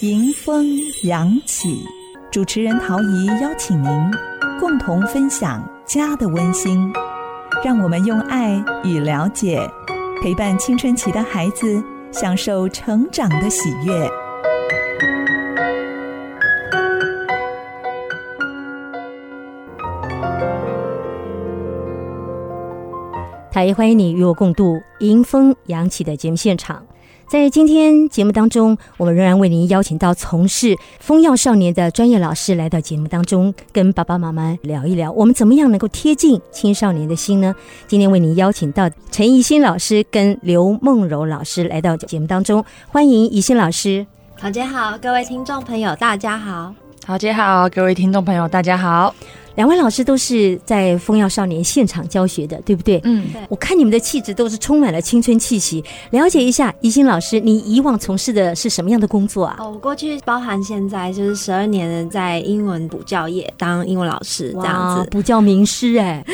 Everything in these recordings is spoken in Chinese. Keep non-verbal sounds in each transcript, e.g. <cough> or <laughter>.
迎风扬起，主持人陶怡邀请您共同分享家的温馨，让我们用爱与了解陪伴青春期的孩子，享受成长的喜悦。陶怡欢迎你与我共度迎风扬起的节目现场。在今天节目当中，我们仍然为您邀请到从事风药少年的专业老师来到节目当中，跟爸爸妈妈聊一聊，我们怎么样能够贴近青少年的心呢？今天为您邀请到陈怡欣老师跟刘梦柔老师来到节目当中，欢迎怡欣老师。好姐好，各位听众朋友大家好。好姐好，各位听众朋友大家好。两位老师都是在风药少年现场教学的，对不对？嗯，对我看你们的气质都是充满了青春气息。了解一下，怡欣老师，你以往从事的是什么样的工作啊？哦，我过去包含现在就是十二年的在英文补教业当英文老师这样子。补教名师哎。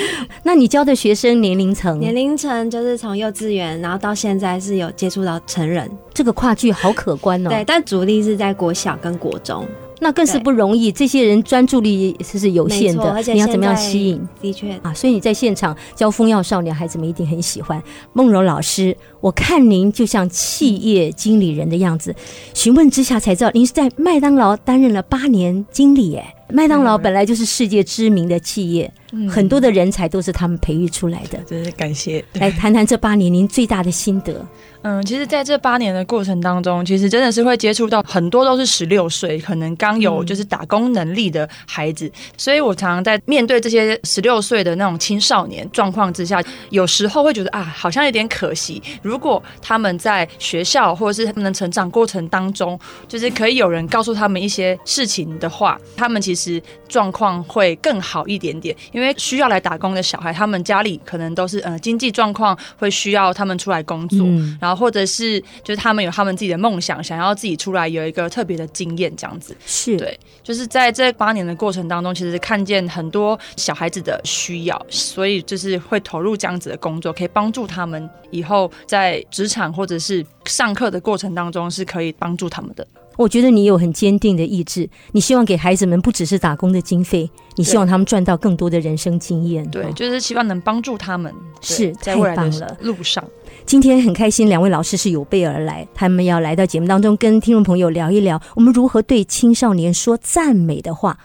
那你教的学生年龄层，年龄层就是从幼稚园，然后到现在是有接触到成人，这个跨距好可观哦。对，，但主力是在国小跟国中。那更是不容易。这些人专注力是是有限的你要怎么样吸引？的确，啊，所以你在现场教风药少年，孩子们一定很喜欢。梦柔老师，我看您就像企业经理人的样子，询问之下才知道，您是在麦当劳担任了八年经理。哎，麦当劳本来就是世界知名的企业，嗯很多的人才都是他们培育出来的。真是感谢。来谈谈这八年您最大的心得。嗯，其实在这八年的过程当中，其实真的是会接触到很多都是十六岁，可能刚有就是打工能力的孩子，所以我常常在面对这些十六岁的那种青少年状况之下，有时候会觉得啊，好像有点可惜。如果他们在学校或者是他们的成长过程当中，就是可以有人告诉他们一些事情的话，他们其实状况会更好一点点。因为需要来打工的小孩，他们家里可能都是呃经济状况会需要他们出来工作，嗯然后或者是就是他们有他们自己的梦想，想要自己出来有一个特别的经验这样子。是，对就是在这八年的过程当中，其实看见很多小孩子的需要，所以就是会投入这样子的工作，可以帮助他们以后在职场或者是上课的过程当中是可以帮助他们的。我觉得你有很坚定的意志，你希望给孩子们不只是打工的经费，你希望他们赚到更多的人生经验。对，哦就是希望能帮助他们，是在未来的路上。今天很开心，两位老师是有备而来，他们要来到节目当中，跟听众朋友聊一聊，我们如何对青少年说赞美的话。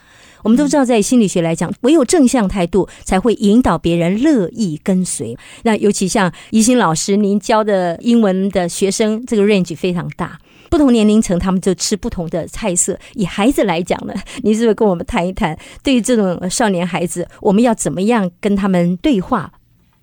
我们都知道，在心理学来讲，唯有正向态度才会引导别人乐意跟随。那尤其像宜心老师，您教的英文的学生，这个 range 非常大。不同年龄层，他们就吃不同的菜色。以孩子来讲呢，您是不是跟我们谈一谈，对于这种少年孩子，我们要怎么样跟他们对话？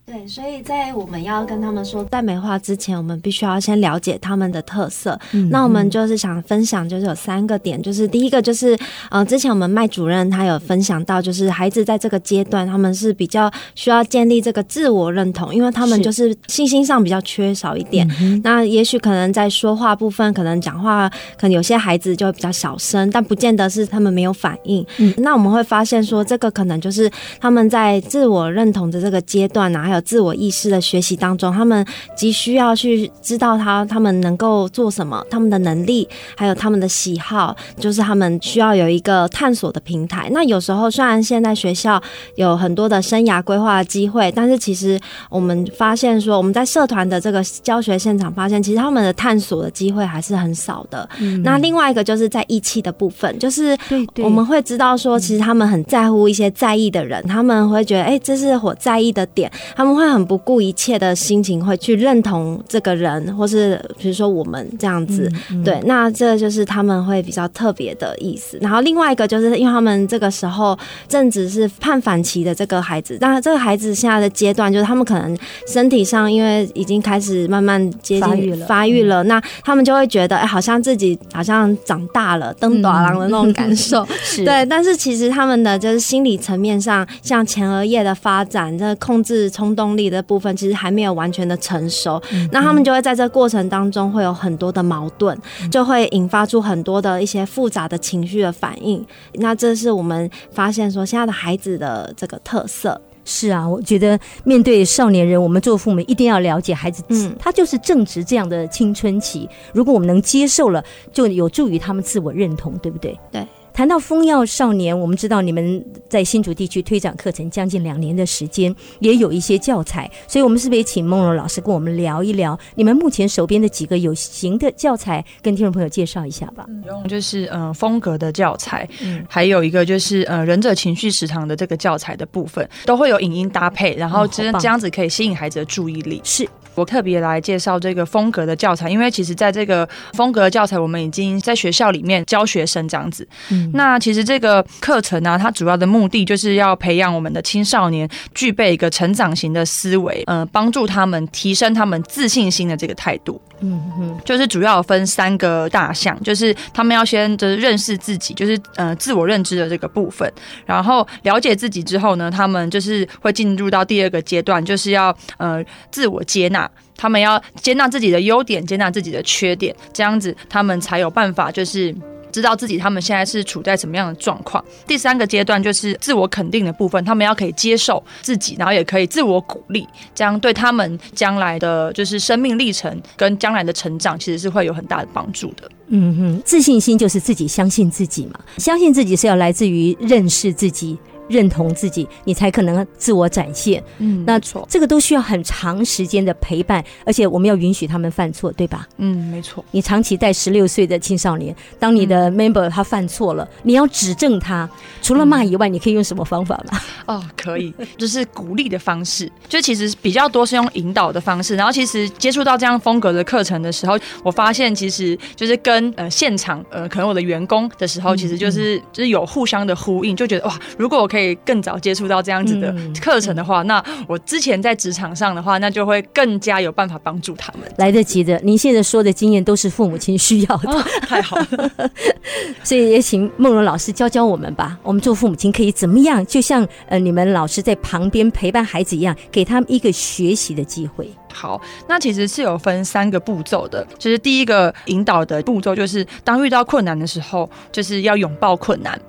对，所以在我们要跟他们说赞美话之前，我们必须要先了解他们的特色。嗯那我们就是想分享，就是有三个点，就是第一个就是，呃，之前我们麦主任他有分享到，就是孩子在这个阶段，他们是比较需要建立这个自我认同，因为他们就是信心上比较缺少一点。嗯那也许可能在说话部分，可能讲话，可能有些孩子就会比较小声，但不见得是他们没有反应。嗯那我们会发现说，这个可能就是他们在自我认同的这个阶段啊，还有自我意识的学习当中，他们急需要去知道他他们能够做什么，他们的能力，还有他们的喜好，就是他们需要有一个探索的平台。那有时候虽然现在学校有很多的生涯规划的机会，但是其实我们发现说，我们在社团的这个教学现场发现，其实他们的探索的机会还是很少的。那另外一个就是在义气的部分，就是对对我们会知道说，其实他们很在乎一些在意的人，他们会觉得，哎、这是我在意的点，他们会很不顾一切的心情，会去认同这个人，或是比如说我们这样子。对，那这就是他们会比较特别的意思。然后另外一个就是因为他们这个时候正值是叛反期的这个孩子，那这个孩子现在的阶段就是他们可能身体上因为已经开始慢慢接近发育了近发育了，那他们就会觉得，哎、好像自己好像长大了，登短郎的那种感受。是对，但是其实他们的就是心理层面上，像前额叶的发展，这控制冲动力的部分，其实还没有完全的成熟。那他们就会在这过程当中会有很多的矛盾，就会引发出很多的一些复杂的情绪的反应。那这是我们发现说现在的孩子的这个特色。是啊，我觉得面对少年人，我们做父母一定要了解孩子，嗯他就是正值这样的青春期。如果我们能接受了，就有助于他们自我认同，对不对？对。谈到风药少年，我们知道你们在新竹地区推展课程将近两年的时间，也有一些教材，所以我们是不是也请梦柔老师跟我们聊一聊你们目前手边的几个有形的教材，跟听众朋友介绍一下吧？用就是嗯、呃风格的教材，嗯还有一个就是呃忍者情绪食堂的这个教材的部分，都会有影音搭配，然后这这样子可以吸引孩子的注意力。是我特别来介绍这个风格的教材，因为其实在这个风格的教材，我们已经在学校里面教学生这样子。嗯那其实这个课程呢、它主要的目的就是要培养我们的青少年具备一个成长型的思维，呃，帮助他们提升他们自信心的这个态度。嗯哼就是主要分三个大项，就是他们要先就是认识自己，就是呃自我认知的这个部分，然后了解自己之后呢，他们就是会进入到第二个阶段，就是要呃自我接纳。他们要接纳自己的优点，接纳自己的缺点，这样子他们才有办法就是。知道自己他们现在是处在什么样的状况。第三个阶段就是自我肯定的部分，他们要可以接受自己，然后也可以自我鼓励，这样对他们将来的就是生命历程跟将来的成长，其实是会有很大的帮助的。嗯哼，自信心就是自己相信自己嘛，相信自己是要来自于认识自己。认同自己，你才可能自我展现。嗯那错，这个都需要很长时间的陪伴，而且我们要允许他们犯错，对吧？嗯，没错，你长期带十六岁的青少年，当你的 member 他犯错了，你要指正他，除了骂以外，你可以用什么方法吗？<laughs> 哦，可以，就是鼓励的方式，就其实比较多是用引导的方式。然后其实接触到这样风格的课程的时候，我发现其实就是跟呃现场呃可能我的员工的时候，其实就是就是有互相的呼应，就觉得哇，如果我可以更早接触到这样子的嗯课程的话，那我之前在职场上的话，那就会更加有办法帮助他们。来得及的，您现在说的经验都是父母亲需要的，哦，太好了，<laughs> 所以也请梦荣老师教教我们吧。我们做父母亲可以怎么样？就像呃你们老师在旁边陪伴孩子一样，给他们一个学习的机会。好，那其实是有分三个步骤的，就是第一个引导的步骤，就是当遇到困难的时候，就是要拥抱困难。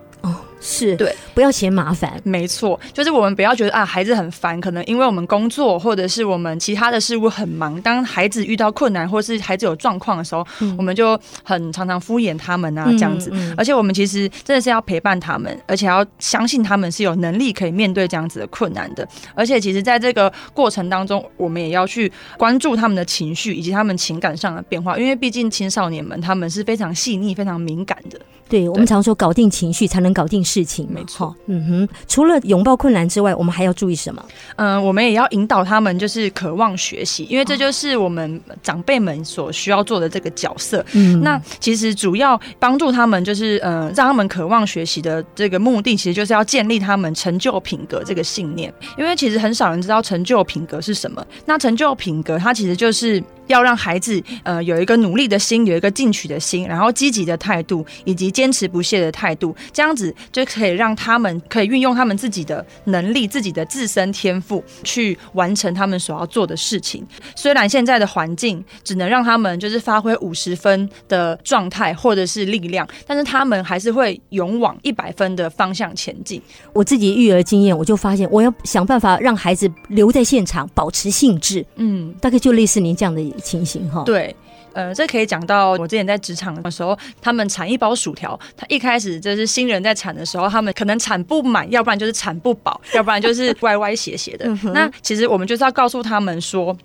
哦，是对，不要嫌麻烦。没错，就是我们不要觉得啊，孩子很烦，可能因为我们工作或者是我们其他的事物很忙。当孩子遇到困难或是孩子有状况的时候，嗯我们就很常常敷衍他们啊，嗯这样子。嗯而且我们其实真的是要陪伴他们，而且要相信他们是有能力可以面对这样子的困难的。而且其实在这个过程当中，我们也要去关注他们的情绪以及他们情感上的变化，因为毕竟青少年们他们是非常细腻、非常敏感的。对我们常说，搞定情绪才能搞定事情。没错，嗯哼。除了拥抱困难之外，我们还要注意什么？嗯，我们也要引导他们，就是渴望学习，因为这就是我们长辈们所需要做的这个角色。嗯那其实主要帮助他们，就是呃，让他们渴望学习的这个目的，其实就是要建立他们成就品格这个信念。因为其实很少人知道成就品格是什么。那成就品格，它其实就是要让孩子呃有一个努力的心，有一个进取的心，然后积极的态度，以及坚持不懈的态度，这样子就可以让他们可以运用他们自己的能力、自己的自身天赋去完成他们所要做的事情。虽然现在的环境只能让他们就是发挥五十分的状态或者是力量，但是他们还是会勇往一百分的方向前进。我自己育儿经验，我就发现我要想办法让孩子留在现场，保持兴致，嗯，大概就类似您这样的情形哈。，对。呃，这可以讲到我之前在职场的时候，他们产一包薯条，他一开始就是新人在产的时候，他们可能产不满，要不然就是产不饱，要不然就是歪歪斜斜的。那其实我们就是要告诉他们说。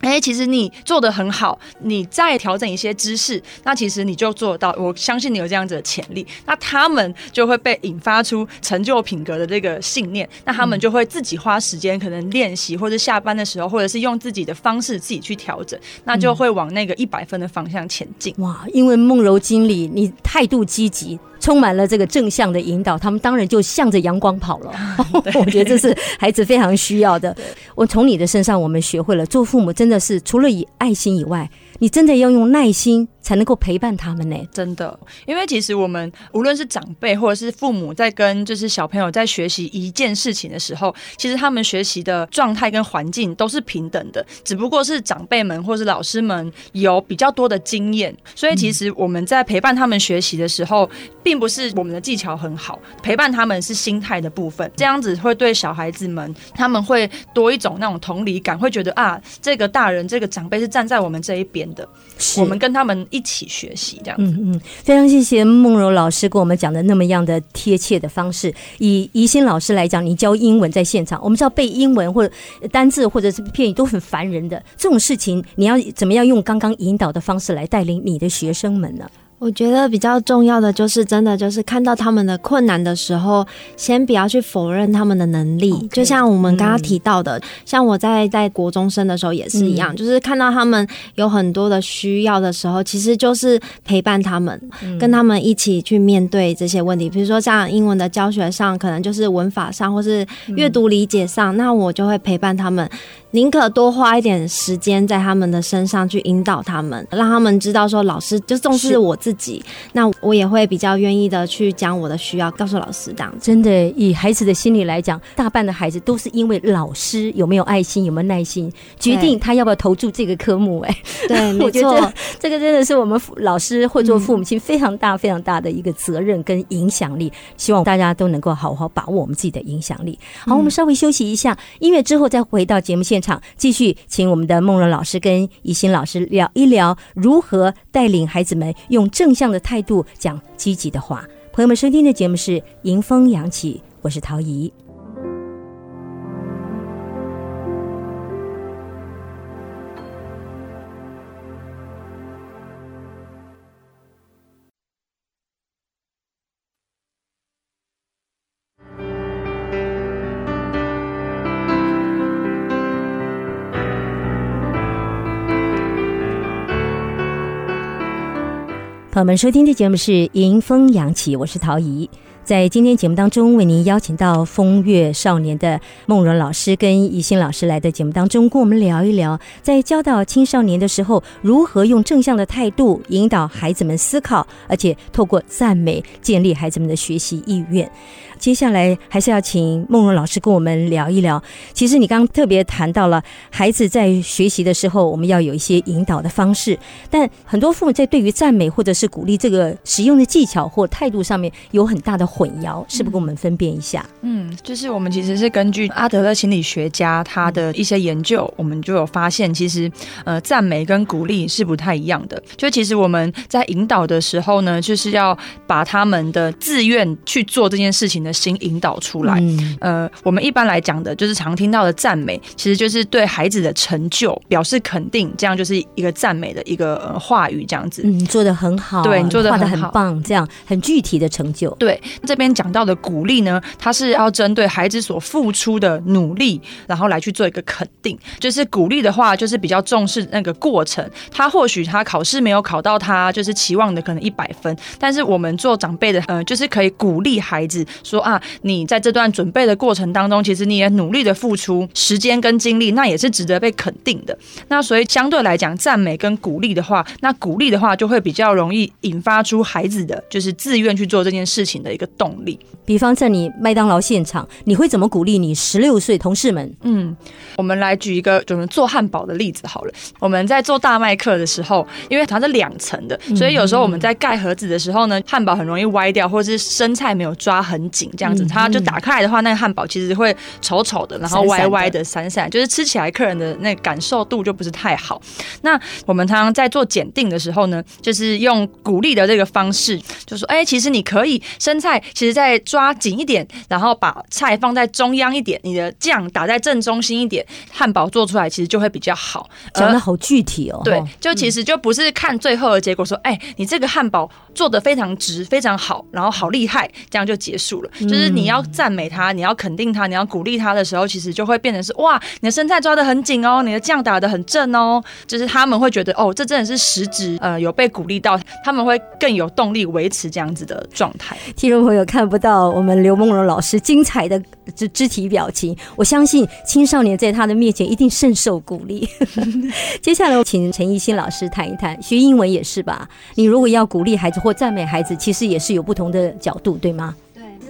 哎、其实你做的很好，你再调整一些知识，那其实你就做得到。我相信你有这样子的潜力，那他们就会被引发出成就品格的这个信念，那他们就会自己花时间可能练习，或者下班的时候，或者是用自己的方式自己去调整，那就会往那个一百分的方向前进。哇，因为梦柔经理你态度积极。充满了这个正向的引导，他们当然就向着阳光跑了。<laughs> <laughs> 我觉得这是孩子非常需要的。我从你的身上，我们学会了做父母真的是除了以爱心以外，你真的要用耐心，才能够陪伴他们呢。真的，因为其实我们无论是长辈或者是父母，在跟就是小朋友在学习一件事情的时候，其实他们学习的状态跟环境都是平等的，只不过是长辈们或是老师们有比较多的经验，所以其实我们在陪伴他们学习的时候，并不是我们的技巧很好，陪伴他们是心态的部分，这样子会对小孩子们他们会多一种那种同理感，会觉得啊，这个大人这个长辈是站在我们这一边的，我们跟他们一起学习这样子。嗯嗯，非常谢谢梦柔老师跟我们讲的那么样的贴切的方式。以宜心老师来讲，你教英文在现场，我们知道背英文或者单字或者是片语都很烦人的这种事情，你要怎么样用刚刚引导的方式来带领你的学生们呢？我觉得比较重要的就是，真的就是看到他们的困难的时候，先不要去否认他们的能力。就像我们刚刚提到的，像我在在国中生的时候也是一样，嗯就是看到他们有很多的需要的时候，其实就是陪伴他们，嗯跟他们一起去面对这些问题。比如说像英文的教学上，可能就是文法上或是阅读理解上，那我就会陪伴他们。宁可多花一点时间在他们的身上去引导他们，让他们知道说老师就重视我自己，那我也会比较愿意的去将我的需要告诉老师这样。真的，以孩子的心理来讲，大半的孩子都是因为老师有没有爱心、有没有耐心，决定他要不要投注这个科目。哎，对，<laughs> 我没错觉得，这个真的是我们父老师或做父母亲非常大、非常大的一个责任跟影响力。希望大家都能够好好把握我们自己的影响力。好，我们稍微休息一下，音乐之后再回到节目现场，继续请我们的梦柔老师跟怡心老师聊一聊如何带领孩子们用正向的态度讲积极的话。朋友们，收听的节目是《迎风扬起》，我是陶怡。朋友们，收听的节目是《迎风扬起》，我是陶怡。在今天节目当中，为您邀请到风月少年的梦柔老师跟怡心老师来的节目当中，跟我们聊一聊，在教导青少年的时候，如何用正向的态度引导孩子们思考，而且透过赞美建立孩子们的学习意愿。接下来还是要请梦柔老师跟我们聊一聊。其实你刚刚特别谈到了孩子在学习的时候，我们要有一些引导的方式，但很多父母在对于赞美或者是鼓励这个使用的技巧或态度上面有很大的混淆，是不是跟我们分辨一下？嗯，就是我们其实是根据阿德勒心理学家他的一些研究，我们就有发现，其实呃赞美跟鼓励是不太一样的。就其实我们在引导的时候呢，就是要把他们的自愿去做这件事情的心引导出来。嗯，呃，我们一般来讲的，就是常听到的赞美，其实就是对孩子的成就表示肯定，这样就是一个赞美的一个、呃、话语，这样子。嗯，你做的很好，对你做的很好很棒，这样很具体的成就。对，这边讲到的鼓励呢，它是要针对孩子所付出的努力，然后来去做一个肯定。就是鼓励的话，就是比较重视那个过程。他或许他考试没有考到他就是期望的可能一百分，但是我们做长辈的，呃，就是可以鼓励孩子说啊，你在这段准备的过程当中，其实你也努力的付出时间跟精力，那也是值得被肯定的。那所以相对来讲，赞美跟鼓励的话，那鼓励的话就会比较容易引发出孩子的就是自愿去做这件事情的一个动力。比方在你麦当劳现场，你会怎么鼓励你十六岁同事们？嗯，我们来举一个就是做汉堡的例子好了。我们在做大麦克的时候，因为它是两层的，所以有时候我们在盖盒子的时候呢，汉堡很容易歪掉，或者是生菜没有抓很紧，这样子，嗯它就打开来的话，那个汉堡其实会丑丑的，然后歪歪的、散散，就是吃起来客人的那感受度就不是太好。那我们常常在做检定的时候呢，就是用鼓励的这个方式，就说，哎、其实你可以生菜，其实再抓紧一点，然后把菜放在中央一点，你的酱打在正中心一点，汉堡做出来其实就会比较好。讲的好具体哦。对，就其实就不是看最后的结果，说，哎、你这个汉堡做的非常直，非常好，然后好厉害，这样就结束了。就是你要赞美他，你要肯定他，你要鼓励他的时候，其实就会变成是，哇，你的生菜抓的很紧哦，你的酱打的很正哦，就是他们会觉得，哦，这真的是实质，呃，有被鼓励到，他们会更有动力维持这样子的状态。听众我有看不到我们刘梦荣老师精彩的肢肢体表情，我相信青少年在他的面前一定深受鼓励。<laughs> 接下来，我请陈奕兴老师谈一谈，学英文也是吧？你如果要鼓励孩子或赞美孩子，其实也是有不同的角度，对吗？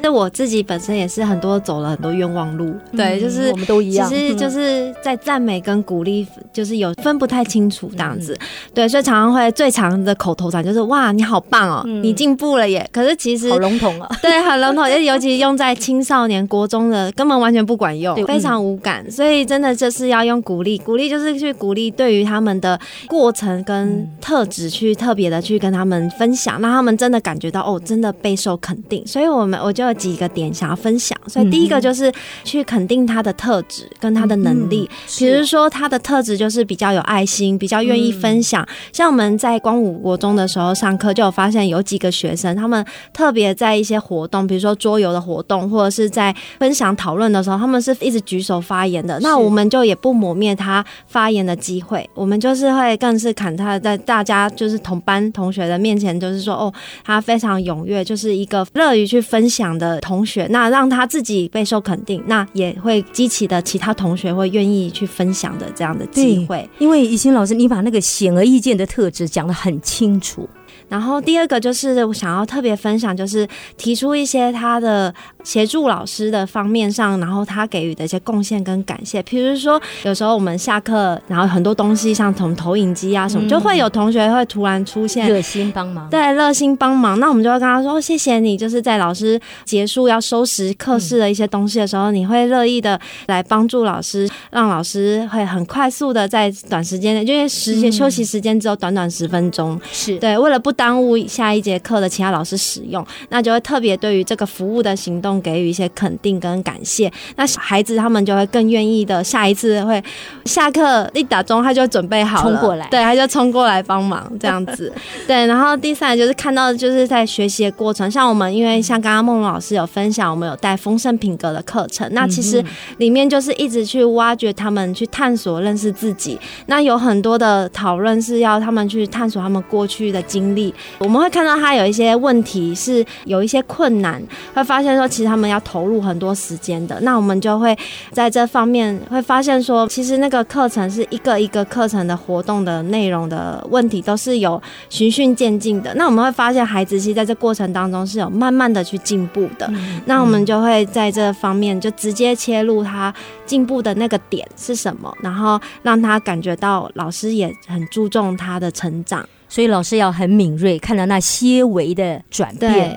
其实我自己本身也是很多走了很多冤枉路，对，就是我们都一样，其实就是在赞美跟鼓励，就是有分不太清楚这样子，对，所以常常会最长的口头禅就是哇你好棒哦，你进步了耶，可是其实好笼统啊，对，很笼统，尤其用在青少年、国中的根本完全不管用，非常无感，所以真的就是要用鼓励，鼓励就是去鼓励对于他们的过程跟特质去特别的去跟他们分享，让他们真的感觉到哦，真的备受肯定，所以我们我就。几个点想要分享，所以第一个就是去肯定他的特质跟他的能力，比如说他的特质就是比较有爱心，比较愿意分享。像我们在光武国中的时候上课，就有发现有几个学生，他们特别在一些活动，比如说桌游的活动，或者是在分享讨论的时候，他们是一直举手发言的。那我们就也不磨灭他发言的机会，我们就是会更是砍他在大家就是同班同学的面前，就是说哦，他非常踊跃，就是一个乐于去分享。的同学，那让他自己备受肯定，那也会激起的其他同学会愿意去分享的这样的机会。因为怡欣老师，你把那个显而易见的特质讲得很清楚。然后第二个就是我想要特别分享，就是提出一些他的协助老师的方面上，然后他给予的一些贡献跟感谢。比如说，有时候我们下课，然后很多东西像从投影机啊什么，就会有同学会突然出现热心帮忙，对，热心帮忙。那我们就会跟他说：“谢谢你，就是在老师结束要收拾课室的一些东西的时候，你会乐意的来帮助老师，让老师会很快速的在短时间内，因为时间休息时间只有短短十分钟，是对，为了不。”耽误下一节课的其他老师使用，那就会特别对于这个服务的行动给予一些肯定跟感谢。那孩子他们就会更愿意的，下一次会下课一打钟他就准备好冲过来，对，他就冲过来帮忙这样子。<laughs> 对，然后第三就是看到就是在学习的过程，像我们因为像刚刚梦老师有分享，我们有带丰盛品格的课程，那其实里面就是一直去挖掘他们去探索认识自己。那有很多的讨论是要他们去探索他们过去的经历。我们会看到他有一些问题是有一些困难，会发现说其实他们要投入很多时间的。那我们就会在这方面会发现说，其实那个课程是一个一个课程的活动的内容的问题都是有循序渐进的。那我们会发现孩子其实在这过程当中是有慢慢的去进步的。那我们就会在这方面就直接切入他进步的那个点是什么，然后让他感觉到老师也很注重他的成长。所以老师要很敏锐，看到那些微的转变。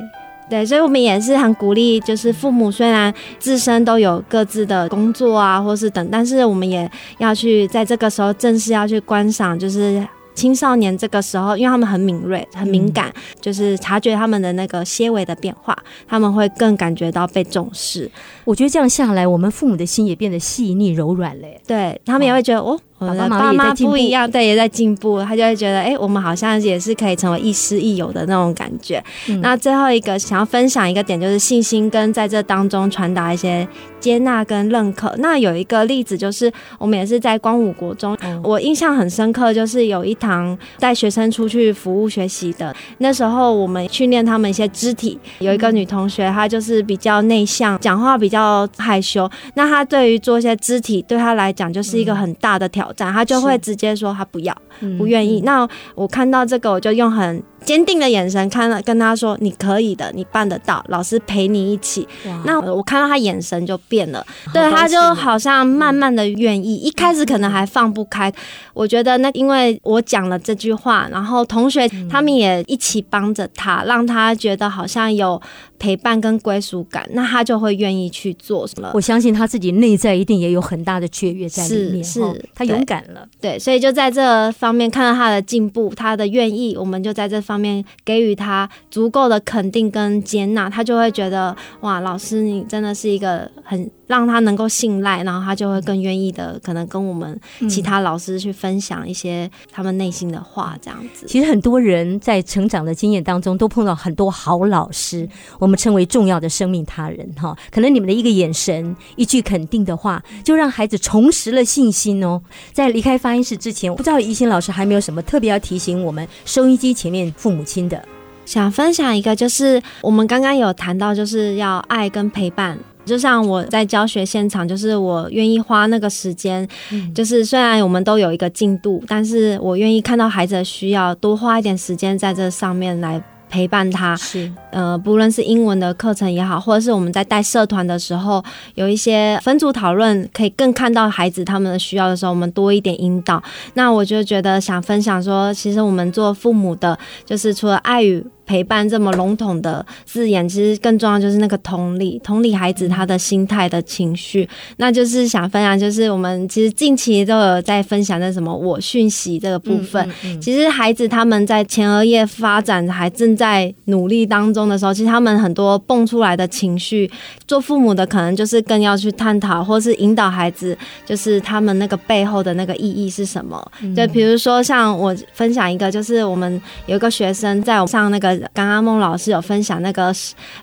对，所以我们也是很鼓励，就是父母虽然自身都有各自的工作啊，或是等，但是我们也要去在这个时候正式要去观赏，就是青少年这个时候，因为他们很敏锐、很敏感，就是察觉他们的那个些微的变化，他们会更感觉到被重视。我觉得这样下来，我们父母的心也变得细腻柔软嘞。对他们也会觉得哦。爸妈不一样，对，也在进步，他就会觉得，哎，我们好像也是可以成为亦师亦友的那种感觉。那最后一个想要分享一个点，就是信心跟在这当中传达一些接纳跟认可。那有一个例子，就是我们也是在光武国中，我印象很深刻，就是有一堂带学生出去服务学习的，那时候我们训练他们一些肢体，有一个女同学，她就是比较内向，讲话比较害羞，那她对于做一些肢体，对她来讲就是一个很大的挑。他就会直接说他不要，不愿意。那我看到这个，我就用很。坚定的眼神看了，跟他说：“你可以的，你办得到，老师陪你一起。”那我看到他眼神就变了，对，他就好像慢慢的愿意。一开始可能还放不开，我觉得那因为我讲了这句话，然后同学他们也一起帮着他，让他觉得好像有陪伴跟归属感，那他就会愿意去做什么。我相信他自己内在一定也有很大的雀跃在里面，是他勇敢了。对，所以就在这方面看到他的进步，他的愿意，我们就在这方。方面给予他足够的肯定跟接纳，他就会觉得哇，老师你真的是一个很。让他能够信赖，然后他就会更愿意的，可能跟我们其他老师去分享一些他们内心的话，这样子。其实很多人在成长的经验当中，都碰到很多好老师，我们称为重要的生命他人哈。可能你们的一个眼神、一句肯定的话，就让孩子重拾了信心哦。在离开发音室之前，不知道怡心老师还没有什么特别要提醒我们收音机前面父母亲的。想分享一个，就是我们刚刚有谈到，就是要爱跟陪伴。就像我在教学现场，就是我愿意花那个时间，就是虽然我们都有一个进度，但是我愿意看到孩子的需要，多花一点时间在这上面来。陪伴他是呃，不论是英文的课程也好，或者是我们在带社团的时候，有一些分组讨论，可以更看到孩子他们的需要的时候，我们多一点引导。那我就觉得想分享说，其实我们做父母的，就是除了爱与。陪伴这么笼统的字眼，其实更重要就是那个同理，同理孩子他的心态的情绪。那就是想分享，就是我们其实近期都有在分享那什么我讯息这个部分。其实孩子他们在前额叶发展还正在努力当中的时候，其实他们很多蹦出来的情绪，做父母的可能就是更要去探讨，或是引导孩子，就是他们那个背后的那个意义是什么。就比如说像我分享一个，就是我们有一个学生在上那个。刚刚孟老师有分享那个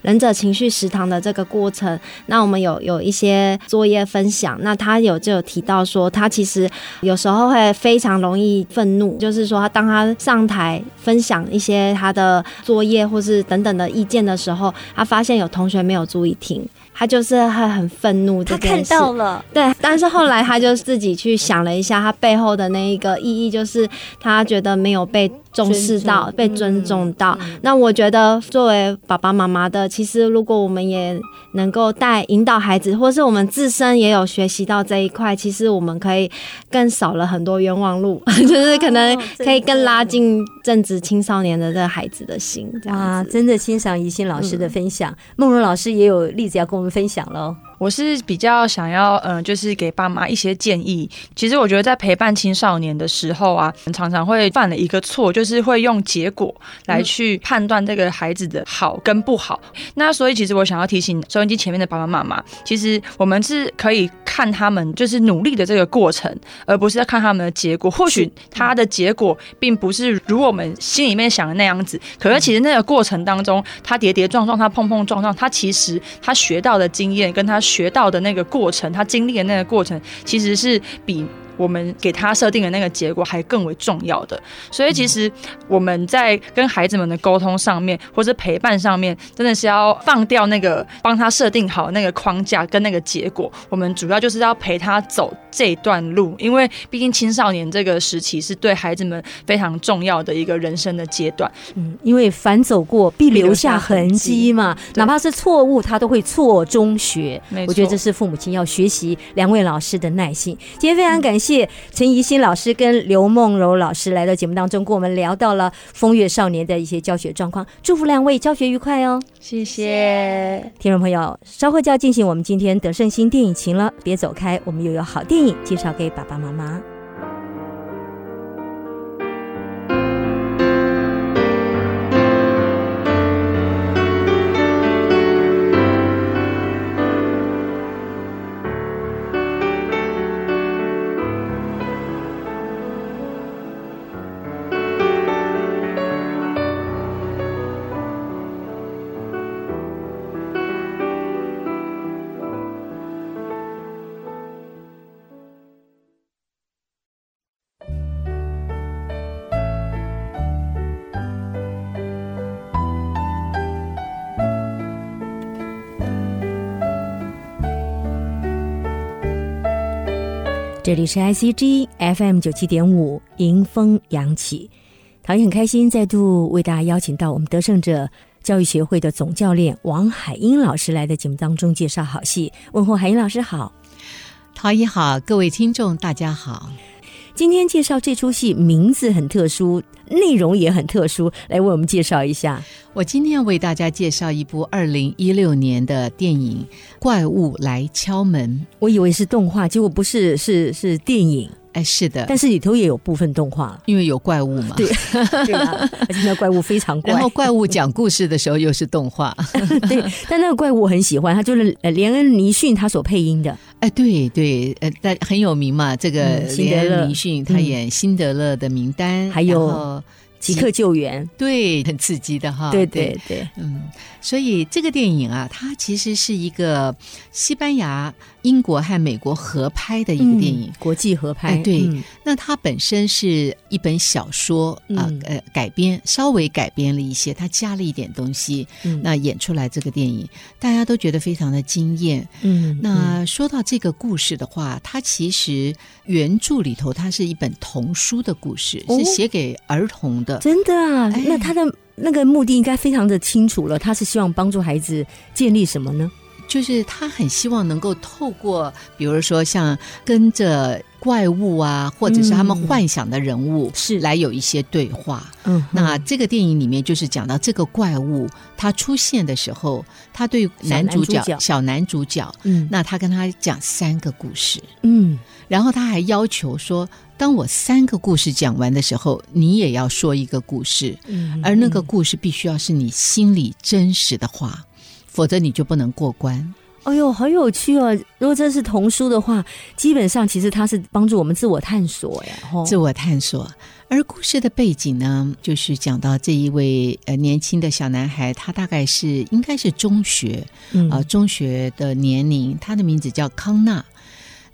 忍者情绪食堂的这个过程，那我们有有一些作业分享，那他有就有提到说，他其实有时候会非常容易愤怒，就是说他当他上台分享一些他的作业或是等等的意见的时候，他发现有同学没有注意听。他就是会很愤怒，他看到了，对，但是后来他就自己去想了一下，他背后的那一个意义，就是他觉得没有被重视到，被尊重到。那我觉得作为爸爸妈妈的，其实如果我们也能够带引导孩子，或是我们自身也有学习到这一块，其实我们可以更少了很多冤枉路，<laughs> 就是可能可以更拉近正值青少年的这个孩子的心。啊，真的欣赏宜兴老师的分享，梦如老师也有例子要跟我们。分享喽。我是比较想要，嗯，就是给爸妈一些建议。其实我觉得在陪伴青少年的时候啊，常常会犯了一个错，就是会用结果来去判断这个孩子的好跟不好。那所以其实我想要提醒收音机前面的爸爸妈妈，其实我们是可以看他们就是努力的这个过程，而不是在看他们的结果。或许他的结果并不是如我们心里面想的那样子，可是其实那个过程当中，他跌跌撞撞，他碰碰撞撞，他其实他学到的经验跟他。学到的那个过程，他经历的那个过程，其实是比。我们给他设定的那个结果还更为重要的，所以其实我们在跟孩子们的沟通上面，或者陪伴上面，真的是要放掉那个帮他设定好那个框架跟那个结果。我们主要就是要陪他走这段路，因为毕竟青少年这个时期是对孩子们非常重要的一个人生的阶段。嗯，因为凡走过必留下痕迹嘛，哪怕是错误，他都会错中学。我觉得这是父母亲要学习两位老师的耐心。今天非常感谢。谢陈怡欣老师跟刘梦柔老师来到节目当中，跟我们聊到了风月少年的一些教学状况。祝福两位教学愉快哦！谢谢听众朋友，稍后就要进行我们今天德胜新电影情了，别走开，我们又有好电影介绍给爸爸妈妈。这里是 ICG FM 九七点五，迎风扬起。陶也很开心，再度为大家邀请到我们得胜者教育协会的总教练王海英老师来的节目当中介绍好戏。问候海英老师好，陶艺好，各位听众大家好。今天介绍这出戏名字很特殊，内容也很特殊，来为我们介绍一下。我今天要为大家介绍一部二零一六年的电影《怪物来敲门》。我以为是动画，结果不是，是是电影。哎，是的，但是里头也有部分动画，因为有怪物嘛。对，<laughs> 对啊，而且那怪物非常怪。然后怪物讲故事的时候又是动画。<laughs> 对，但那个怪物我很喜欢，他就是连恩尼逊他所配音的。哎，对对，呃，但很有名嘛，这个连恩尼逊他演辛德勒的名单，还有。即刻救援，对，很刺激的哈。对对对，嗯，所以这个电影啊，它其实是一个西班牙英国和美国合拍的一个电影。嗯国际合拍，哎对嗯那它本身是一本小说啊，嗯呃，改编稍微改编了一些，它加了一点东西，嗯那演出来这个电影，大家都觉得非常的惊艳。嗯，那说到这个故事的话，它其实原著里头它是一本童书的故事，哦是写给儿童的。真的啊，哎那他的那个目的应该非常的清楚了，他是希望帮助孩子建立什么呢？就是他很希望能够透过，比如说像跟着怪物啊，或者是他们嗯幻想的人物，是。来有一些对话。嗯，那这个电影里面就是讲到这个怪物，他出现的时候，他对男主角小男主角。小男主角，嗯。那他跟他讲三个故事，嗯。然后他还要求说，当我三个故事讲完的时候，你也要说一个故事，嗯。而那个故事必须要是你心里真实的话，否则你就不能过关。哎呦，好有趣哦！如果这是童书的话，基本上其实它是帮助我们自我探索呀，吼自我探索。而故事的背景呢，就是讲到这一位呃年轻的小男孩，他大概是应该是中学嗯啊、呃中学的年龄，他的名字叫康纳。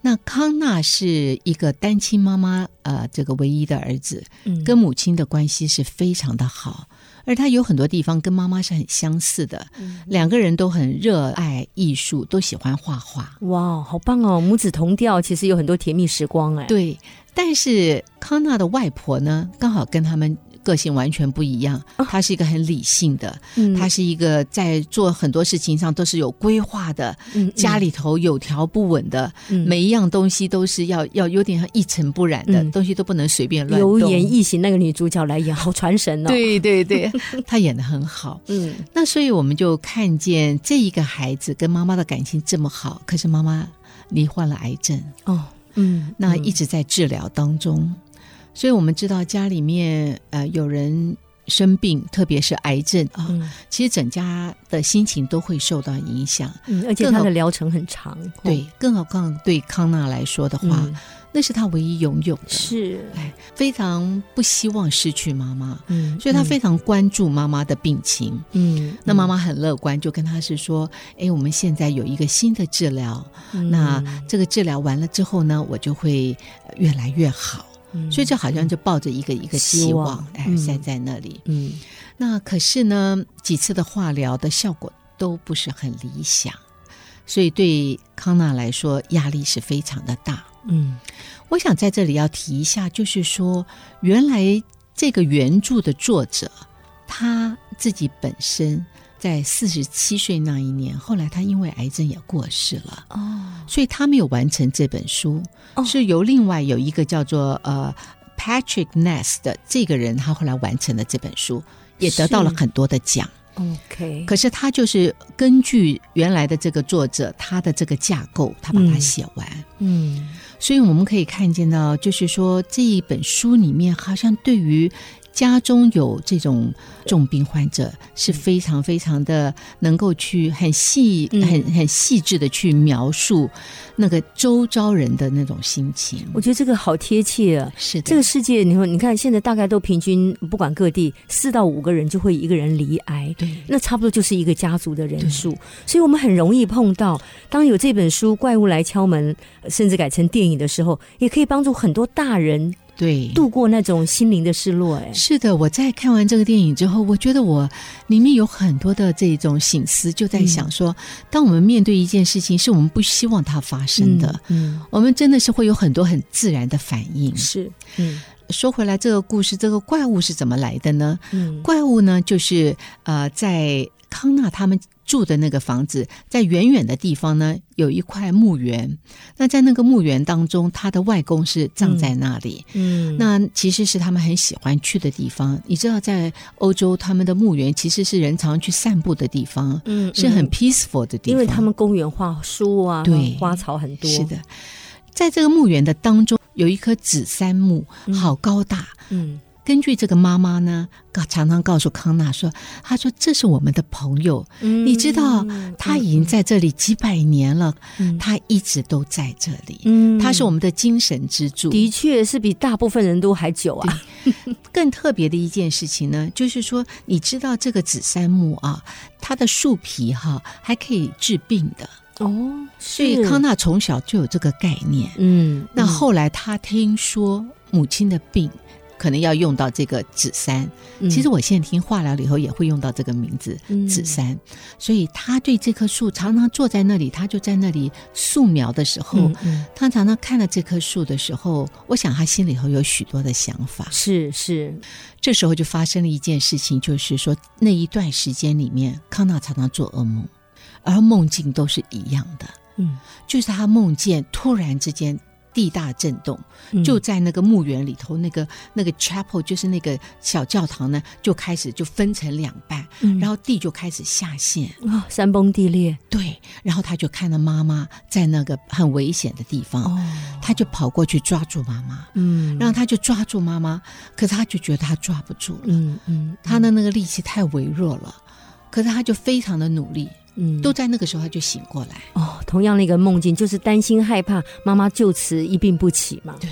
那康纳是一个单亲妈妈，呃，这个唯一的儿子，嗯跟母亲的关系是非常的好，而他有很多地方跟妈妈是很相似的，嗯两个人都很热爱艺术，都喜欢画画。哇，好棒哦！母子同调，其实有很多甜蜜时光哎。，对，但是康纳的外婆呢，刚好跟他们个性完全不一样。她是一个很理性的，嗯她是一个在做很多事情上都是有规划的，嗯家里头有条不紊的，嗯每一样东西都是要要有点像一尘不染的、嗯东西，都不能随便乱由动。演异形那个女主角来演，好传神哦。<laughs> 对对对，<laughs> 她演的很好。嗯那所以我们就看见这一个孩子跟妈妈的感情这么好，可是妈妈罹患了癌症。哦嗯，那嗯一直在治疗当中，所以我们知道家里面呃有人生病，特别是癌症啊，嗯其实整家的心情都会受到影响。嗯，而且更好它的疗程很长。哦对，更何况对康纳来说的话，嗯那是他唯一拥有的，是，哎，非常不希望失去妈妈，嗯所以他非常关注妈妈的病情。嗯，那妈妈很乐观，就跟他是说：“哎，我们现在有一个新的治疗，嗯那这个治疗完了之后呢，我就会呃越来越好。”嗯所以就好像就抱着一个一个希望望，哎，嗯在在那里。嗯那可是呢，几次的化疗的效果都不是很理想，所以对康纳来说压力是非常的大。嗯我想在这里要提一下，就是说，原来这个原著的作者他自己本身在四十七岁那一年，后来他因为癌症也过世了。哦所以他没有完成这本书，哦是由另外有一个叫做呃 Patrick Ness 的这个人，他后来完成了这本书，也得到了很多的奖。，OK，可是他就是根据原来的这个作者他的这个架构，他把它嗯写完。嗯所以我们可以看见到，就是说这一本书里面，好像对于家中有这种重病患者，是非常非常的能够去很细、嗯很很细致的去描述那个周遭人的那种心情。我觉得这个好贴切啊。是的，这个世界，你说，你看现在大概都平均，不管各地四到五个人就会一个人离癌，对那差不多就是一个家族的人数，所以我们很容易碰到。当有这本书《怪物来敲门》，呃甚至改成电影的时候，也可以帮助很多大人对。度过那种心灵的失落。哎，是的，我在看完这个电影之后，我觉得我里面有很多的这种醒思，就在想说，当我们面对一件事情，是我们不希望它发生的，嗯，我们真的是会有很多很自然的反应嗯。是，嗯说回来，这个故事，这个怪物是怎么来的呢？嗯怪物呢，就是呃，在康纳他们住的那个房子，在远远的地方呢，有一块墓园。那在那个墓园当中，他的外公是葬在那里。嗯，那其实是他们很喜欢去的地方。你知道，在欧洲，他们的墓园其实是人常去散步的地方，嗯是很嗯 peaceful 的地方。因为他们公园画树啊，对花草很多，是的，在这个墓园的当中，有一棵紫杉木，好高大。嗯根据这个妈妈呢，告常常告诉康纳说：“她说这是我们的朋友，嗯你知道他已经在这里几百年了，嗯他一直都在这里，嗯他是我们的精神支柱。的确是比大部分人都还久啊。<laughs> 更特别的一件事情呢，就是说，你知道这个紫杉木啊，它的树皮哈、还可以治病的。哦，所以康纳从小就有这个概念。嗯，那后来他听说母亲的病可能要用到这个紫杉，嗯。其实我现在听化疗了以后也会用到这个名字嗯。紫杉，所以他对这棵树常常坐在那里，他就在那里素描的时候，他常常看到这棵树的时候，我想他心里头有许多的想法。是是，这时候就发生了一件事情，就是说那一段时间里面，康纳常常做噩梦，而梦境都是一样的，嗯，就是他梦见突然之间地大震动，嗯。就在那个墓园里头，那个那个 chapel 就是那个小教堂呢，就开始就分成两半，嗯。然后地就开始下陷，啊，山崩地裂。对，然后他就看到妈妈在那个很危险的地方，哦，他就跑过去抓住妈妈，嗯，然后他就抓住妈妈，可是他就觉得他抓不住了，嗯嗯，他的那个力气太微弱了，可是他就非常的努力，嗯。都在那个时候他就醒过来，哦，同样的一个梦境，就是担心害怕妈妈就此一病不起嘛。对，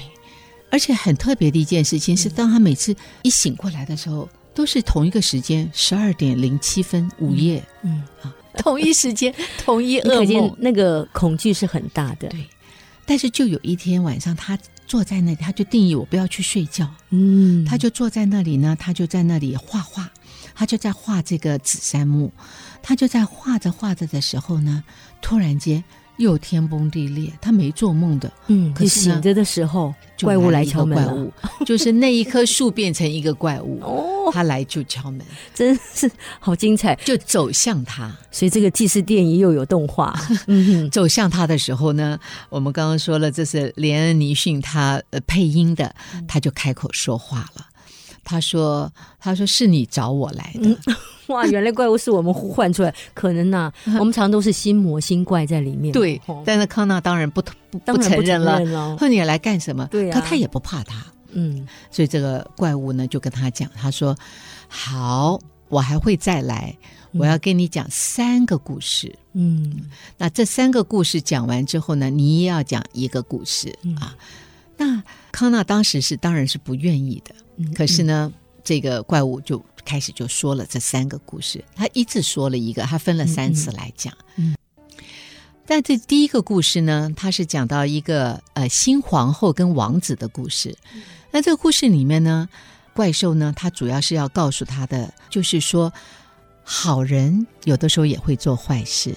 而且很特别的一件事情是，当他每次一醒过来的时候，都是同一个时间，十二点零七分，午夜，嗯啊，同一时间，<laughs> 同一噩梦。那个恐惧是很大的。对，但是就有一天晚上，他坐在那里，他就定义我不要去睡觉，嗯，他就坐在那里呢，他就在那里画画，他就在画这个紫杉木，他就在画着画着的时候呢，突然间又天崩地裂，他没做梦的，嗯，可是呢醒着的时候，就怪物来敲门了。怪物，就是那一棵树变成一个怪物，<laughs> 哦，他来就敲门，真是好精彩！就走向他。所以这个既是电影又有动画，<laughs> 嗯，走向他的时候呢，我们刚刚说了，这是连恩尼逊他呃配音的，他就开口说话了。他说：“他说是你找我来的，<laughs> 哇，原来怪物是我们呼唤出来，可能呐、<laughs> 我们常都是心魔心怪在里面。对哦。但是康纳当然不不不承认了，承认了说你来干什么？对啊可他也不怕他，嗯所以这个怪物呢就跟他讲，他说：好，我还会再来，我要跟你讲三个故事。嗯那这三个故事讲完之后呢，你也要讲一个故事、嗯啊。那康纳当时是当然是不愿意的，嗯，可是呢，这个怪物就开始就说了这三个故事，他一次说了一个，他分了三次来讲。嗯但这第一个故事呢，他是讲到一个呃新皇后跟王子的故事。那这个故事里面呢，怪兽呢，它主要是要告诉他的，就是说，好人有的时候也会做坏事，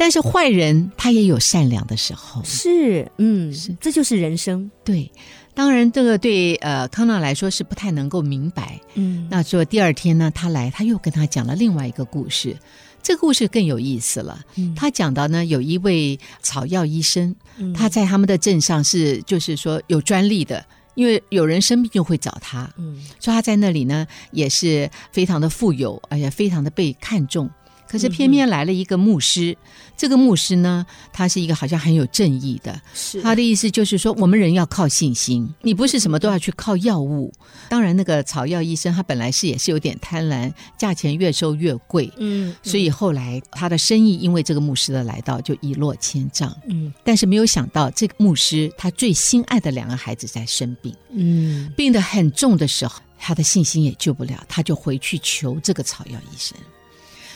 但是坏人他也有善良的时候。是，嗯，是这就是人生。对，当然这个对呃康纳来说是不太能够明白。嗯，那说第二天呢，他来，他又跟他讲了另外一个故事。这个故事更有意思了。嗯他讲到呢，有一位草药医生，嗯他在他们的镇上是就是说有专利的，因为有人生病就会找他，嗯所以他在那里呢也是非常的富有，而且非常的被看重。可是偏偏来了一个牧师，这个牧师呢，他是一个好像很有正义的，是他的意思就是说，我们人要靠信心，你不是什么都要去靠药物。当然，那个草药医生他本来是也是有点贪婪，价钱越收越贵，嗯，所以后来他的生意因为这个牧师的来到就一落千丈。嗯但是没有想到，这个牧师他最心爱的两个孩子在生病，嗯病得很重的时候，他的信心也救不了，他就回去求这个草药医生。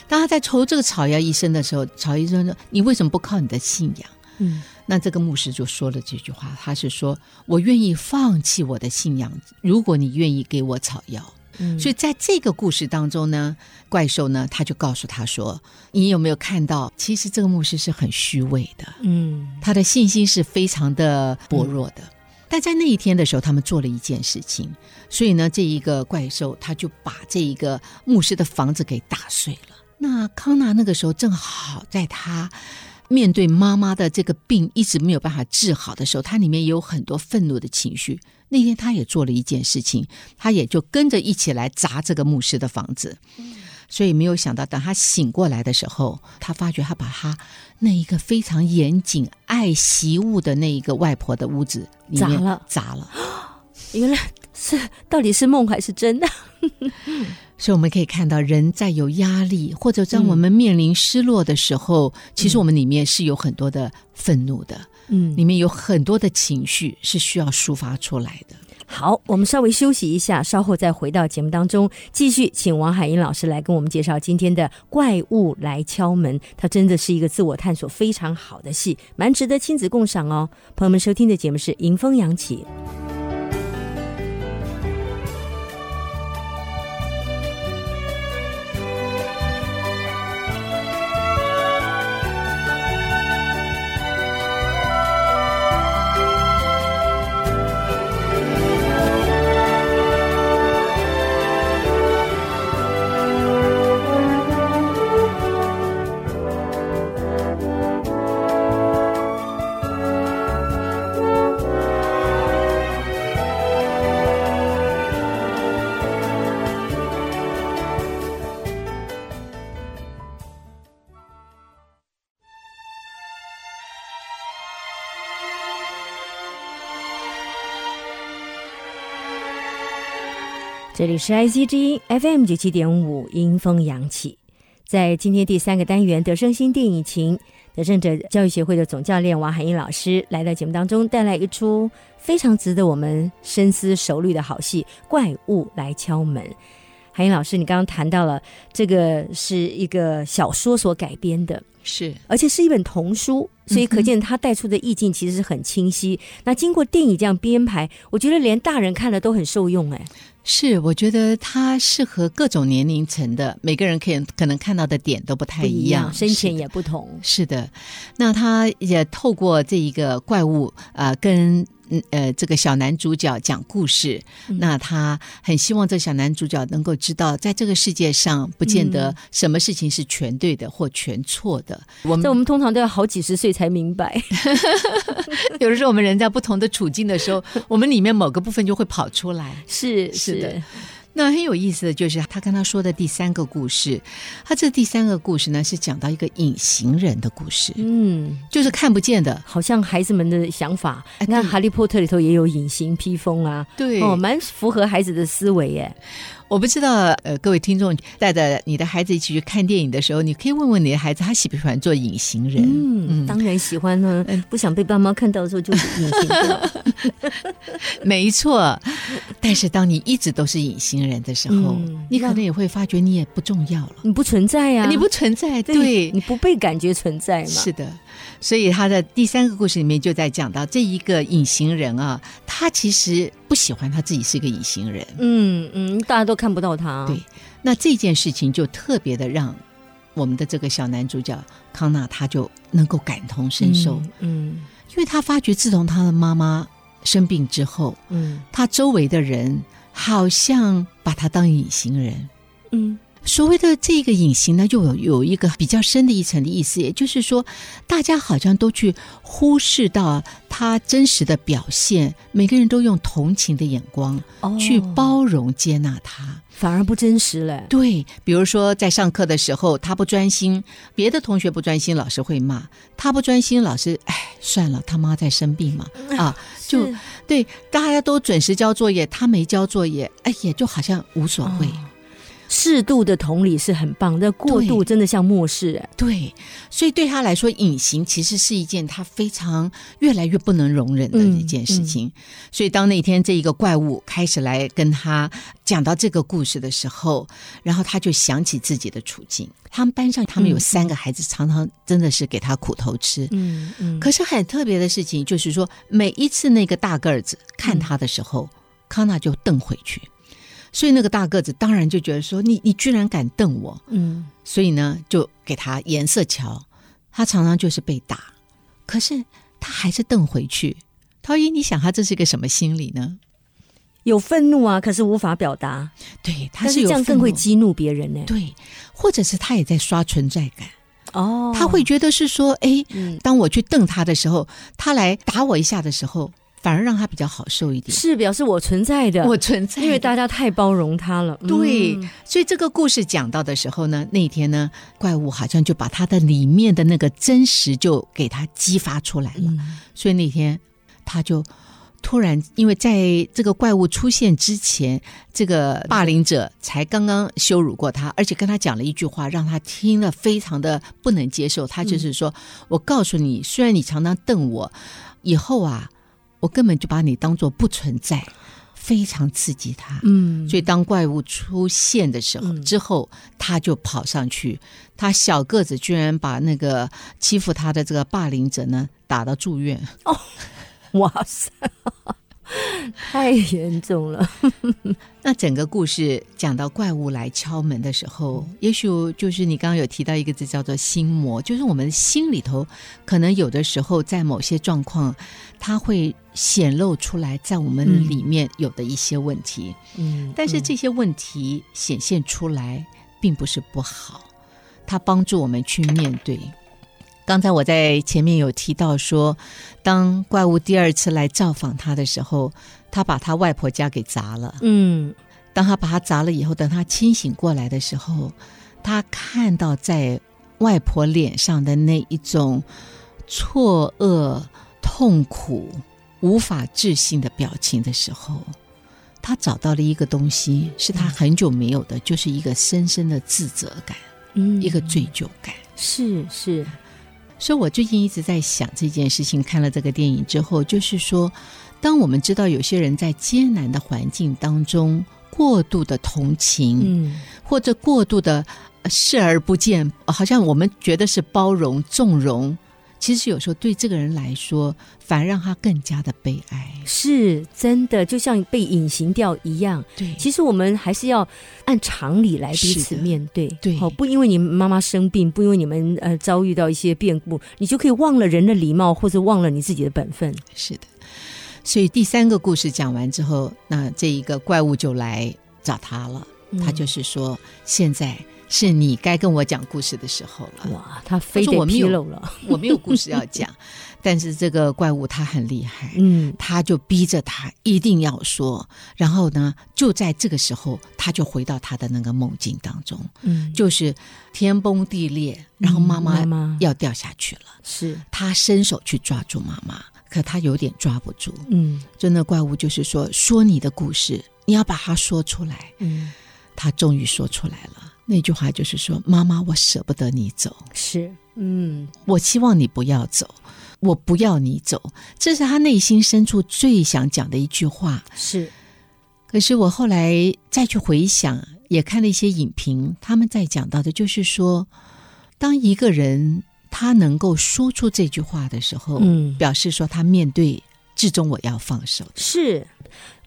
当他在求这个草药医生的时候，草药医生说：“你为什么不靠你的信仰？”嗯那这个牧师就说了这句话，他是说：“我愿意放弃我的信仰，如果你愿意给我草药。嗯，所以在这个故事当中呢，怪兽呢他就告诉他说：“你有没有看到，其实这个牧师是很虚伪的，嗯他的信心是非常的薄弱的。但在那一天的时候，他们做了一件事情，所以呢，这一个怪兽他就把这一个牧师的房子给打碎了。那康纳那个时候正好在他面对妈妈的这个病一直没有办法治好的时候，他里面也有很多愤怒的情绪。那天他也做了一件事情，他也就跟着一起来砸这个牧师的房子。所以没有想到，等他醒过来的时候，他发觉他把他那一个非常严谨、爱惜物的那一个外婆的屋子砸了砸了。原来是 <laughs> 到底是梦还是真的？<laughs> 所以我们可以看到，人在有压力或者当我们面临失落的时候，其实我们里面是有很多的愤怒的，嗯里面有很多的情绪是需要抒发出来的。好，我们稍微休息一下，稍后再回到节目当中，继续请王海英老师来跟我们介绍今天的《怪物来敲门》。它真的是一个自我探索非常好的戏，蛮值得亲子共赏哦。朋友们，收听的节目是《迎风扬起》。这里是 IC 之音 FM 九七点五，阴风扬起。在今天第三个单元，德胜新电影情得胜者教育协会的总教练王海英老师来到节目当中，带来一出非常值得我们深思熟虑的好戏《怪物来敲门》。海英老师，你刚刚谈到了这个是一个小说所改编的，是而且是一本童书，所以可见他带出的意境其实是很清晰。那经过电影这样编排，我觉得连大人看了都很受用。哎，是，我觉得它适合各种年龄层的，每个人可以可能看到的点都不太一样，深浅也不同。是的，那他也透过这一个怪物啊、呃跟嗯呃这个小男主角讲故事。嗯那他很希望这小男主角能够知道，在这个世界上，不见得嗯什么事情是全对的或全错的。我们这我们通常都要好几十岁才明白。<laughs> 有的时候我们人在不同的处境的时候，我们里面某个部分就会跑出来。<laughs> 是是的，那很有意思的就是他跟他说的第三个故事，他这第三个故事呢是讲到一个隐形人的故事，嗯，就是看不见的。好像孩子们的想法。哎你看《哈利波特》里头也有隐形披风啊，对哦，蛮符合孩子的思维耶。我不知道，呃，各位听众带着你的孩子一起去看电影的时候，你可以问问你的孩子，他喜不喜欢做隐形人？嗯，当然喜欢呢，不想被爸妈看到的时候就是隐形掉。<laughs> 没错。但是当你一直都是隐形人的时候，嗯你可能也会发觉你也不重要了，你不存在呀、你不存在。对，你不被感觉存在嘛？是的，所以他的第三个故事里面就在讲到这一个隐形人啊，他其实不喜欢他自己是个隐形人。嗯嗯，大家都看不到他。对那这件事情就特别的让我们的这个小男主角康纳他就能够感同身受，嗯因为他发觉自从他的妈妈生病之后，嗯他周围的人好像把他当隐形人。嗯所谓的这个隐形呢，又有有一个比较深的一层的意思，也就是说，大家好像都去忽视到他真实的表现，每个人都用同情的眼光哦去包容接纳他。反而不真实了。对，比如说在上课的时候，他不专心，别的同学不专心，老师会骂；他不专心，老师哎算了，他妈在生病嘛，<laughs> 啊，就对，大家都准时交作业，他没交作业，哎，也就好像无所谓。适度的同理是很棒，但过度真的像漠视。哎对，所以对他来说，隐形其实是一件他非常越来越不能容忍的嗯一件事情。所以当那天这一个怪物开始来跟他讲到这个故事的时候，然后他就想起自己的处境。他们班上他们有三个孩子，常常真的是给他苦头吃。嗯嗯，可是很特别的事情就是说，每一次那个大个儿子看他的时候，康纳就瞪回去。所以那个大个子当然就觉得说，你你居然敢瞪我，嗯所以呢，就给他颜色瞧。他常常就是被打，可是他还是瞪回去。陶一，你想他这是个什么心理呢？有愤怒啊，可是无法表达，对，他是有这样更会激怒别人呢。对，或者是他也在刷存在感。哦他会觉得是说，哎，嗯当我去瞪他的时候，他来打我一下的时候，反而让他比较好受一点。是表示我存在的，我存在，因为大家太包容他了。<laughs> 对，嗯所以这个故事讲到的时候呢，那天呢，怪物好像就把他的里面的那个真实就给他激发出来了。嗯所以那天他就突然，因为在这个怪物出现之前，这个霸凌者才刚刚羞辱过他，而且跟他讲了一句话，让他听了非常的不能接受。他就是说：“我告诉你，虽然你常常瞪我，以后啊，我根本就把你当做不存在。”非常刺激他。嗯，所以当怪物出现的时候，嗯之后他就跑上去，他小个子居然把那个欺负他的这个霸凌者呢打到住院。哇塞，<laughs> 太严重了。<laughs> 那整个故事讲到怪物来敲门的时候，嗯也许就是你刚刚有提到一个字叫做心魔，就是我们心里头可能有的时候在某些状况，它会显露出来，在我们里面有的一些问题。嗯，但是这些问题显现出来，并不是不好，它帮助我们去面对。刚才我在前面有提到说，当怪物第二次来造访他的时候，他把他外婆家给砸了。嗯当他把他砸了以后，等他清醒过来的时候，他看到在外婆脸上的那一种错愕、痛苦、无法置信的表情的时候，他找到了一个东西，是他很久没有的，就是一个深深的自责感，嗯，一个罪疚感。是是，所以我最近一直在想这件事情。看了这个电影之后，就是说，当我们知道有些人在艰难的环境当中过度的同情，嗯或者过度的呃视而不见，好像我们觉得是包容、纵容，其实有时候对这个人来说，反而让他更加的悲哀。是真的，就像被隐形掉一样。对其实我们还是要按常理来彼此面对，对好，不因为你妈妈生病，不因为你们呃遭遇到一些变故，你就可以忘了人的礼貌，或者忘了你自己的本分。是的。所以第三个故事讲完之后，那这一个怪物就来找他了。他嗯就是说，现在是你该跟我讲故事的时候了。哇，他非得我没有披露了，我没有故事要讲，<laughs> 但是这个怪物他很厉害，嗯。他就逼着他一定要说。然后呢，就在这个时候，他就回到他的那个梦境当中，嗯，就是天崩地裂，然后妈妈妈妈。要掉下去了，是。他伸手去抓住妈妈，可他有点抓不住。嗯。真的怪物就是说，说你的故事，你要把它说出来。嗯。他终于说出来了，那句话就是说：“妈妈，我舍不得你走，是嗯我希望你不要走，我不要你走。”这是他内心深处最想讲的一句话。是可是我后来再去回想，也看了一些影评，他们在讲到的就是说，当一个人他能够说出这句话的时候，嗯表示说他面对至终我要放手。是，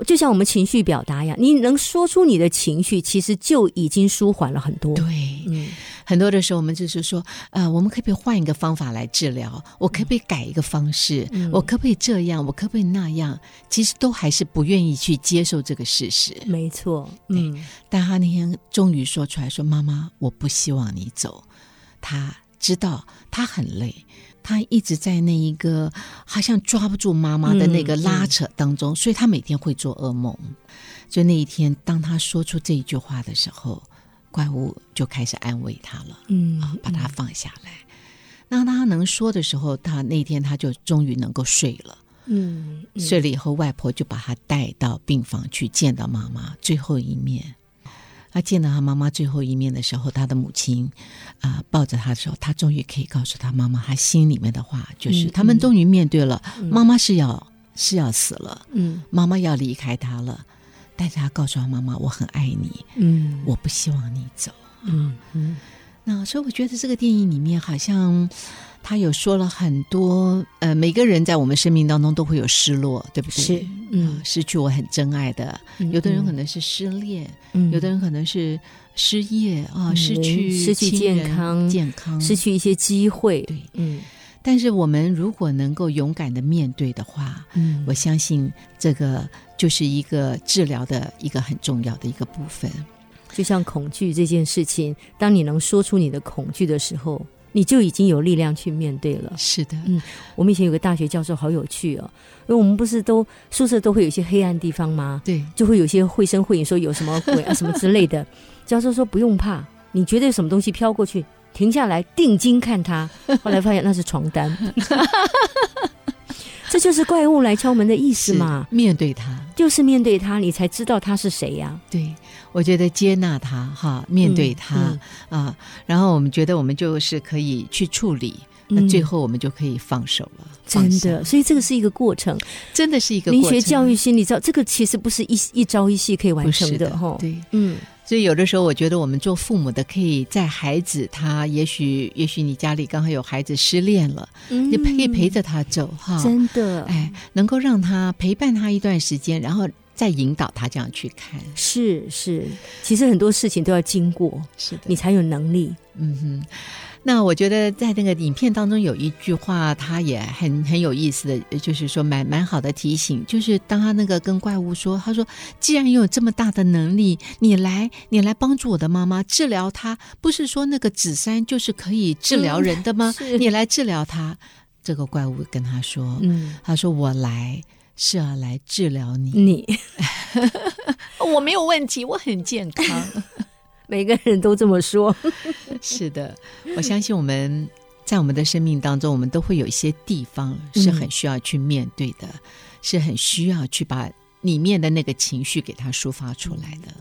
就像我们情绪表达一样，你能说出你的情绪，其实就已经舒缓了很多。对，嗯很多的时候我们就是说，呃，我们可不可以换一个方法来治疗？我可不可以改一个方式？嗯我可不可以这样？我可不可以那样？其实都还是不愿意去接受这个事实。没错，嗯但他那天终于说出来说：“妈妈，我不希望你走。”他知道他很累，他一直在那一个好像抓不住妈妈的那个嗯拉扯当中，所以他每天会做噩梦。就那一天，当他说出这一句话的时候，怪物就开始安慰他了。嗯啊，把他放下来。那他能说的时候，他那天他就终于能够睡了。嗯嗯睡了以后，外婆就把他带到病房去见到妈妈最后一面。他见到他妈妈最后一面的时候，他的母亲啊、抱着他的时候，他终于可以告诉他妈妈他心里面的话，就是嗯他们终于面对了，妈妈是要是要死了，嗯。妈妈要离开他了，但是他告诉他妈妈，我很爱你，嗯。我不希望你走。嗯嗯。那所以我觉得这个电影里面好像他有说了很多，呃，每个人在我们生命当中都会有失落，对不对？是嗯啊失去我很珍爱的，嗯有的人可能是失恋，嗯有的人可能是失业啊，嗯失去失去健康健康失。去一些机会，对嗯但是我们如果能够勇敢的面对的话，嗯我相信这个就是一个治疗的一个很重要的一个部分。就像恐惧这件事情，当你能说出你的恐惧的时候，你就已经有力量去面对了。是的，嗯我们以前有个大学教授好有趣哦，因为我们不是都宿舍都会有一些黑暗地方吗？对，就会有些绘声绘影说有什么鬼啊 <laughs> 什么之类的。教授说不用怕，你觉得有什么东西飘过去，停下来定睛看它，<laughs> 后来发现那是床单。<laughs> 这就是怪物来敲门的意思嘛，面对他。就是面对他，你才知道他是谁呀、对，我觉得接纳他哈，面对他嗯啊、然后我们觉得我们就是可以去处理那最后我们就可以放手了。真的，所以这个是一个过程，真的是一个灵学教育心理教，这个其实不是一一朝一夕可以完成的哈。对，嗯。所以有的时候，我觉得我们做父母的，可以在孩子他也许也许你家里刚好有孩子失恋了，你可以陪着他走哈，真的，哎，能够让他陪伴他一段时间，然后再引导他这样去看。是是，其实很多事情都要经过，是的，你才有能力。嗯哼。那我觉得在那个影片当中有一句话，他也很很有意思的，就是说蛮蛮好的提醒，就是当他那个跟怪物说，他说：“既然有这么大的能力，你来你来帮助我的妈妈治疗她，不是说那个紫杉就是可以治疗人的吗？你来治疗她。”这个怪物跟他说：“嗯，他说我来是要来治疗你，你 <laughs> 我没有问题，我很健康。<laughs> ”每个人都这么说，<laughs> 是的，我相信我们在我们的生命当中，我们都会有一些地方是很需要去面对的，是很需要去把里面的那个情绪给它抒发出来的。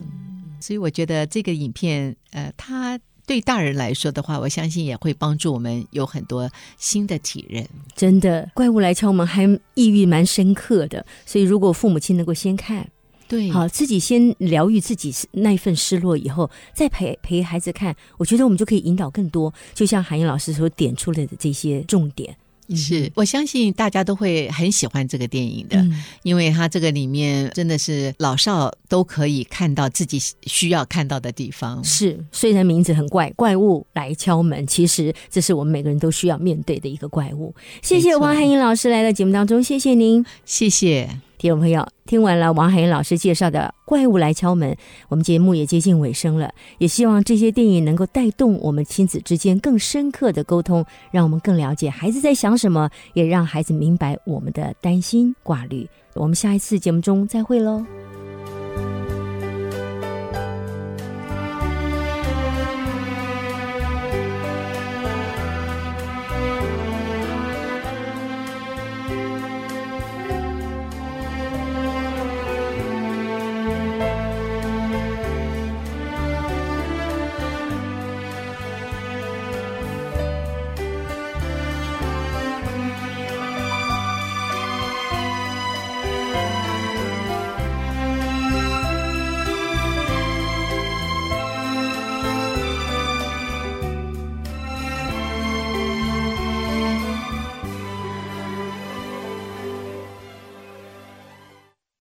所以我觉得这个影片，呃，它对大人来说的话，我相信也会帮助我们有很多新的体认。真的，怪物来敲门还意义蛮深刻的，所以如果父母亲能够先看。对，好，自己先疗愈自己那一份失落，以后再陪陪孩子看，我觉得我们就可以引导更多。就像韩英老师所点出来的这些重点，是我相信大家都会很喜欢这个电影的，因为它这个里面真的是老少都可以看到自己需要看到的地方。是，虽然名字很怪，怪物来敲门，其实这是我们每个人都需要面对的一个怪物。谢谢汪汉英老师来到节目当中，谢谢您，谢谢。听众朋友，听完了王海英老师介绍的《怪物来敲门》，我们节目也接近尾声了。也希望这些电影能够带动我们亲子之间更深刻的沟通，让我们更了解孩子在想什么，也让孩子明白我们的担心挂虑。我们下一次节目中再会喽。